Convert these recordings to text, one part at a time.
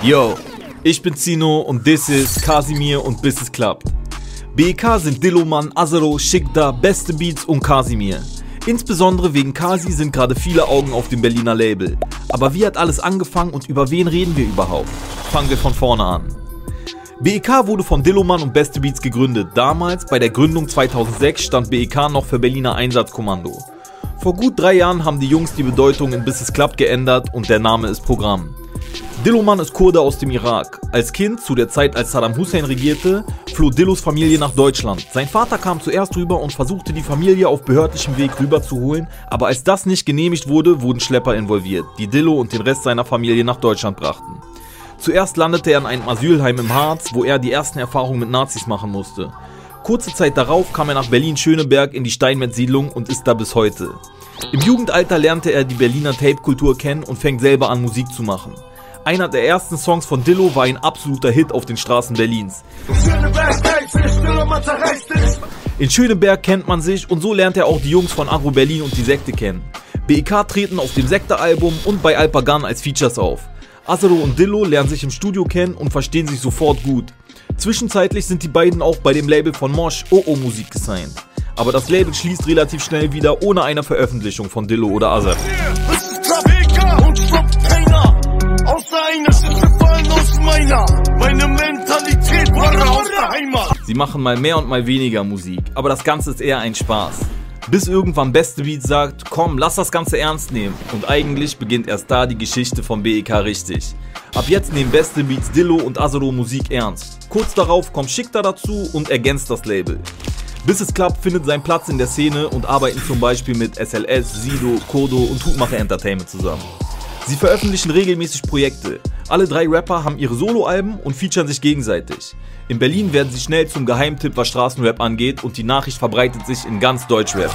Yo, ich bin Zino und this is Kasimir und es klappt. BK sind Dilloman, Azaro, Shikda, Beste Beats und Kasimir. Insbesondere wegen Kasi sind gerade viele Augen auf dem Berliner Label. Aber wie hat alles angefangen und über wen reden wir überhaupt? Fangen wir von vorne an. BEK wurde von Dilloman und Beste Beats gegründet. Damals, bei der Gründung 2006, stand BEK noch für Berliner Einsatzkommando. Vor gut drei Jahren haben die Jungs die Bedeutung in es klappt geändert und der Name ist Programm. Dilloman ist Kurde aus dem Irak. Als Kind, zu der Zeit als Saddam Hussein regierte, floh Dillos Familie nach Deutschland. Sein Vater kam zuerst rüber und versuchte die Familie auf behördlichem Weg rüberzuholen, aber als das nicht genehmigt wurde, wurden Schlepper involviert, die Dillo und den Rest seiner Familie nach Deutschland brachten. Zuerst landete er in einem Asylheim im Harz, wo er die ersten Erfahrungen mit Nazis machen musste. Kurze Zeit darauf kam er nach Berlin-Schöneberg in die Steinmetz-Siedlung und ist da bis heute. Im Jugendalter lernte er die Berliner Tape-Kultur kennen und fängt selber an Musik zu machen. Einer der ersten Songs von Dillo war ein absoluter Hit auf den Straßen Berlins. In Schöneberg kennt man sich und so lernt er auch die Jungs von Agro Berlin und die Sekte kennen. BEK treten auf dem Sekte-Album und bei Alpagan als Features auf. Azaro und Dillo lernen sich im Studio kennen und verstehen sich sofort gut. Zwischenzeitlich sind die beiden auch bei dem Label von Mosh OO Musik gesigned. Aber das Label schließt relativ schnell wieder ohne eine Veröffentlichung von Dillo oder Azar. Sie machen mal mehr und mal weniger Musik, aber das Ganze ist eher ein Spaß. Bis irgendwann Beste Beat sagt, komm, lass das Ganze ernst nehmen. Und eigentlich beginnt erst da die Geschichte von BEK richtig. Ab jetzt nehmen Beste Beats Dillo und Azaro Musik ernst. Kurz darauf kommt Schickter dazu und ergänzt das Label. Bis es klappt, findet seinen Platz in der Szene und arbeiten zum Beispiel mit SLS, Sido, Kodo und Hutmacher Entertainment zusammen. Sie veröffentlichen regelmäßig Projekte. Alle drei Rapper haben ihre Soloalben und featuren sich gegenseitig. In Berlin werden sie schnell zum Geheimtipp, was Straßenrap angeht und die Nachricht verbreitet sich in ganz Deutschrap.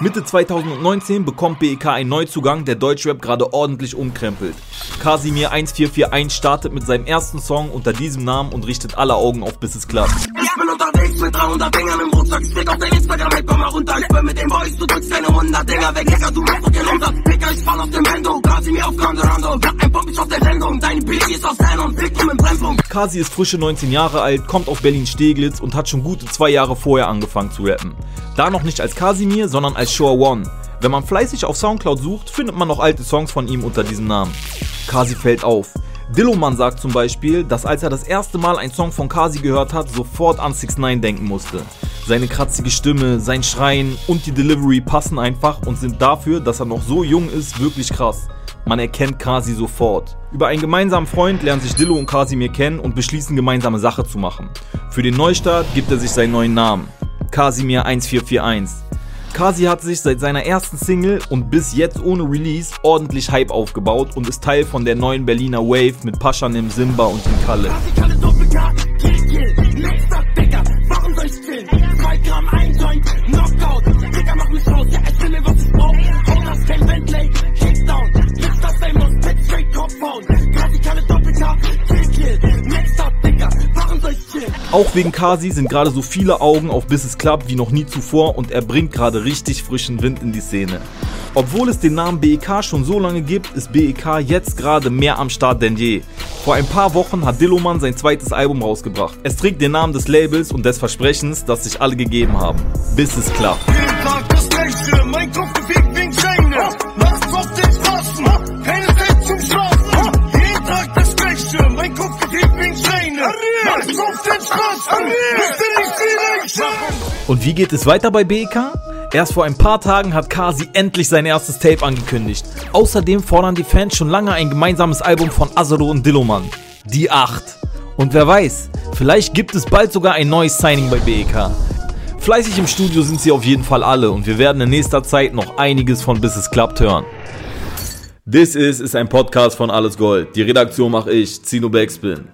Mitte 2019 bekommt BEK einen Neuzugang, der Deutschrap gerade ordentlich umkrempelt. Kasimir 1441 startet mit seinem ersten Song unter diesem Namen und richtet alle Augen auf bis es klappt. Ich bin unterwegs mit 300 Dingern im Rucksack, ich auf dein Instagram, hey, komm mal runter, ich bin mit dem Boys, du drückst deine 100 Dinger weg, Digga, du machst den Umsatz, Digga, ich fall auf dem Bando, Kasimir auf Grande ja, ein Pop ist auf der Sendung, dein Beat ist Fan und Victim im Brennpunkt. Kasi ist frische 19 Jahre alt, kommt auf Berlin-Steglitz und hat schon gute zwei Jahre vorher angefangen zu rappen. Da noch nicht als Kasimir, sondern als Shore One. Wenn man fleißig auf Soundcloud sucht, findet man noch alte Songs von ihm unter diesem Namen. Kasi fällt auf. Dilloman sagt zum Beispiel, dass als er das erste Mal einen Song von Kasi gehört hat, sofort an 6 9 denken musste. Seine kratzige Stimme, sein Schreien und die Delivery passen einfach und sind dafür, dass er noch so jung ist, wirklich krass. Man erkennt Kasi sofort. Über einen gemeinsamen Freund lernen sich Dillo und Kasimir kennen und beschließen gemeinsame Sache zu machen. Für den Neustart gibt er sich seinen neuen Namen. Kasimir 1441. Kasi hat sich seit seiner ersten Single und bis jetzt ohne Release ordentlich Hype aufgebaut und ist Teil von der neuen Berliner Wave mit Paschanim, Simba und dem Kalle. Auch wegen Kasi sind gerade so viele Augen auf Bis es klappt wie noch nie zuvor und er bringt gerade richtig frischen Wind in die Szene. Obwohl es den Namen BEK schon so lange gibt, ist BEK jetzt gerade mehr am Start denn je. Vor ein paar Wochen hat Dilloman sein zweites Album rausgebracht. Es trägt den Namen des Labels und des Versprechens, das sich alle gegeben haben. Bis es klappt. Und wie geht es weiter bei BEK? Erst vor ein paar Tagen hat Kasi endlich sein erstes Tape angekündigt. Außerdem fordern die Fans schon lange ein gemeinsames Album von Azaro und Dilloman. Die 8. Und wer weiß, vielleicht gibt es bald sogar ein neues Signing bei BEK. Fleißig im Studio sind sie auf jeden Fall alle und wir werden in nächster Zeit noch einiges von Bis es klappt hören. This is ist ein Podcast von Alles Gold. Die Redaktion mache ich, Zino Backspin.